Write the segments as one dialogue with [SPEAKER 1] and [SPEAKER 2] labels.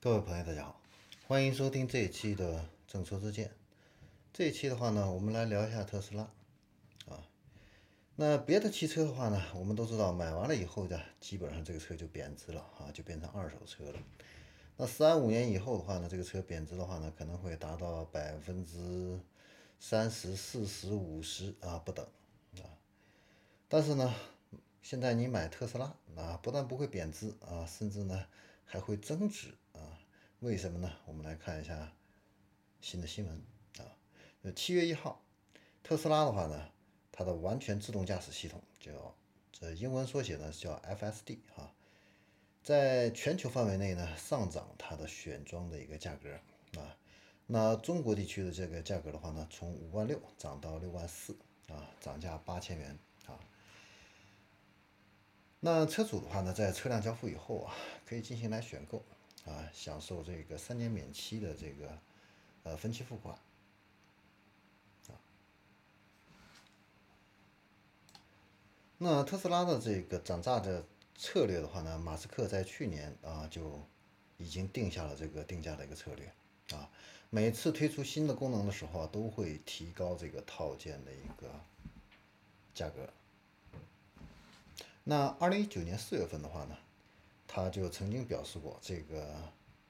[SPEAKER 1] 各位朋友，大家好，欢迎收听这一期的正说之见。这一期的话呢，我们来聊一下特斯拉啊。那别的汽车的话呢，我们都知道，买完了以后的，基本上这个车就贬值了啊，就变成二手车了。那三五年以后的话呢，这个车贬值的话呢，可能会达到百分之三十、四十、五十啊不等啊。但是呢，现在你买特斯拉啊，不但不会贬值啊，甚至呢还会增值。为什么呢？我们来看一下新的新闻啊。呃，七月一号，特斯拉的话呢，它的完全自动驾驶系统叫这英文缩写呢叫 FSD 哈，在全球范围内呢上涨它的选装的一个价格啊。那中国地区的这个价格的话呢，从五万六涨到六万四啊，涨价八千元啊。那车主的话呢，在车辆交付以后啊，可以进行来选购啊，享受这个三年免息的这个呃分期付款啊。那特斯拉的这个涨价的策略的话呢，马斯克在去年啊就已经定下了这个定价的一个策略啊，每次推出新的功能的时候啊，都会提高这个套件的一个价格。那二零一九年四月份的话呢，他就曾经表示过，这个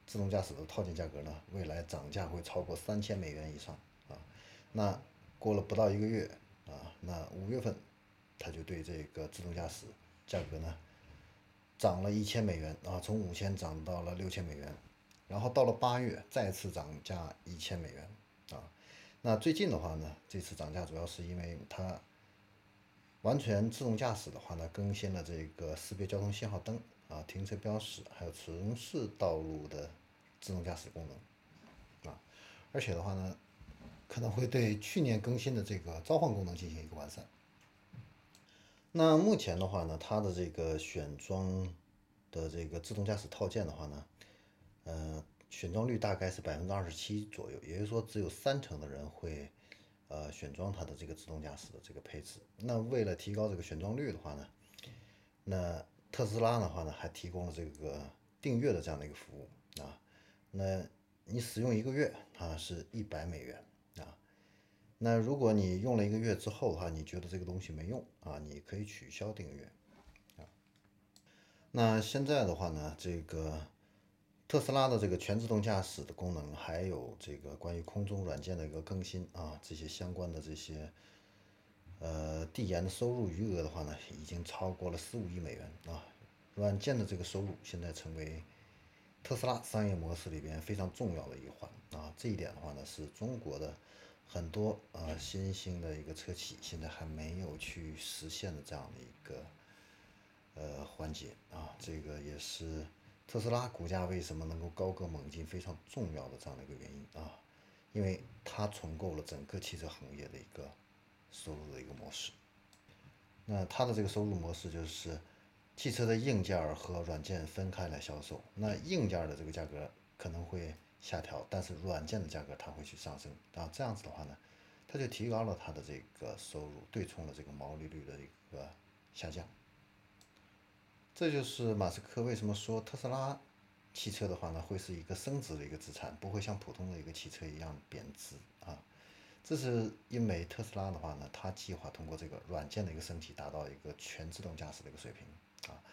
[SPEAKER 1] 自动驾驶的套件价格呢，未来涨价会超过三千美元以上啊。那过了不到一个月啊，那五月份他就对这个自动驾驶价格呢，涨了一千美元啊，从五千涨到了六千美元，然后到了八月再次涨价一千美元啊。那最近的话呢，这次涨价主要是因为它。完全自动驾驶的话呢，更新了这个识别交通信号灯啊、停车标识，还有城市道路的自动驾驶功能啊，而且的话呢，可能会对去年更新的这个召唤功能进行一个完善。那目前的话呢，它的这个选装的这个自动驾驶套件的话呢，呃，选装率大概是百分之二十七左右，也就是说，只有三成的人会。呃，选装它的这个自动驾驶的这个配置。那为了提高这个选装率的话呢，那特斯拉的话呢，还提供了这个订阅的这样的一个服务啊。那你使用一个月啊，是一百美元啊。那如果你用了一个月之后的话，你觉得这个东西没用啊，你可以取消订阅啊。那现在的话呢，这个。特斯拉的这个全自动驾驶的功能，还有这个关于空中软件的一个更新啊，这些相关的这些呃递延的收入余额的话呢，已经超过了十五亿美元啊。软件的这个收入现在成为特斯拉商业模式里边非常重要的一环啊。这一点的话呢，是中国的很多呃新兴的一个车企现在还没有去实现的这样的一个呃环节啊，这个也是。特斯拉股价为什么能够高歌猛进？非常重要的这样的一个原因啊，因为它重构了整个汽车行业的一个收入的一个模式。那它的这个收入模式就是汽车的硬件和软件分开来销售。那硬件的这个价格可能会下调，但是软件的价格它会去上升。啊，这样子的话呢，它就提高了它的这个收入，对冲了这个毛利率的一个下降。这就是马斯克为什么说特斯拉汽车的话呢，会是一个升值的一个资产，不会像普通的一个汽车一样贬值啊。这是因为特斯拉的话呢，它计划通过这个软件的一个升级，达到一个全自动驾驶的一个水平啊。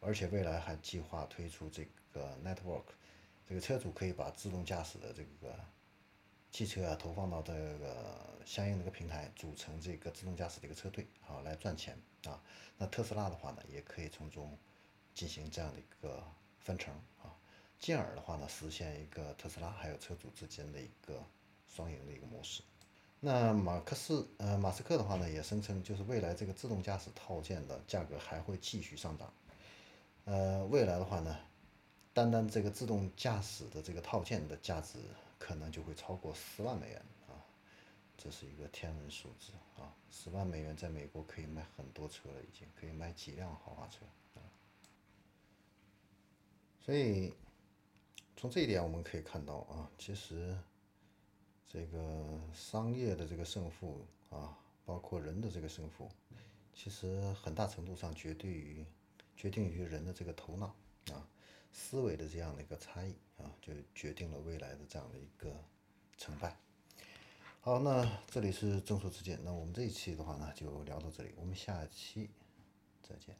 [SPEAKER 1] 而且未来还计划推出这个 Network，这个车主可以把自动驾驶的这个汽车啊投放到这个相应的一个平台，组成这个自动驾驶的一个车队啊，来赚钱啊。那特斯拉的话呢，也可以从中。进行这样的一个分成啊，进而的话呢，实现一个特斯拉还有车主之间的一个双赢的一个模式。那马克思呃马斯克的话呢，也声称就是未来这个自动驾驶套件的价格还会继续上涨。呃，未来的话呢，单单这个自动驾驶的这个套件的价值可能就会超过十万美元啊，这是一个天文数字啊，十万美元在美国可以买很多车了，已经可以买几辆豪华车。所以，从这一点我们可以看到啊，其实这个商业的这个胜负啊，包括人的这个胜负，其实很大程度上决定于决定于人的这个头脑啊。思维的这样的一个差异啊，就决定了未来的这样的一个成败。好，那这里是正说之见，那我们这一期的话呢，就聊到这里，我们下期再见。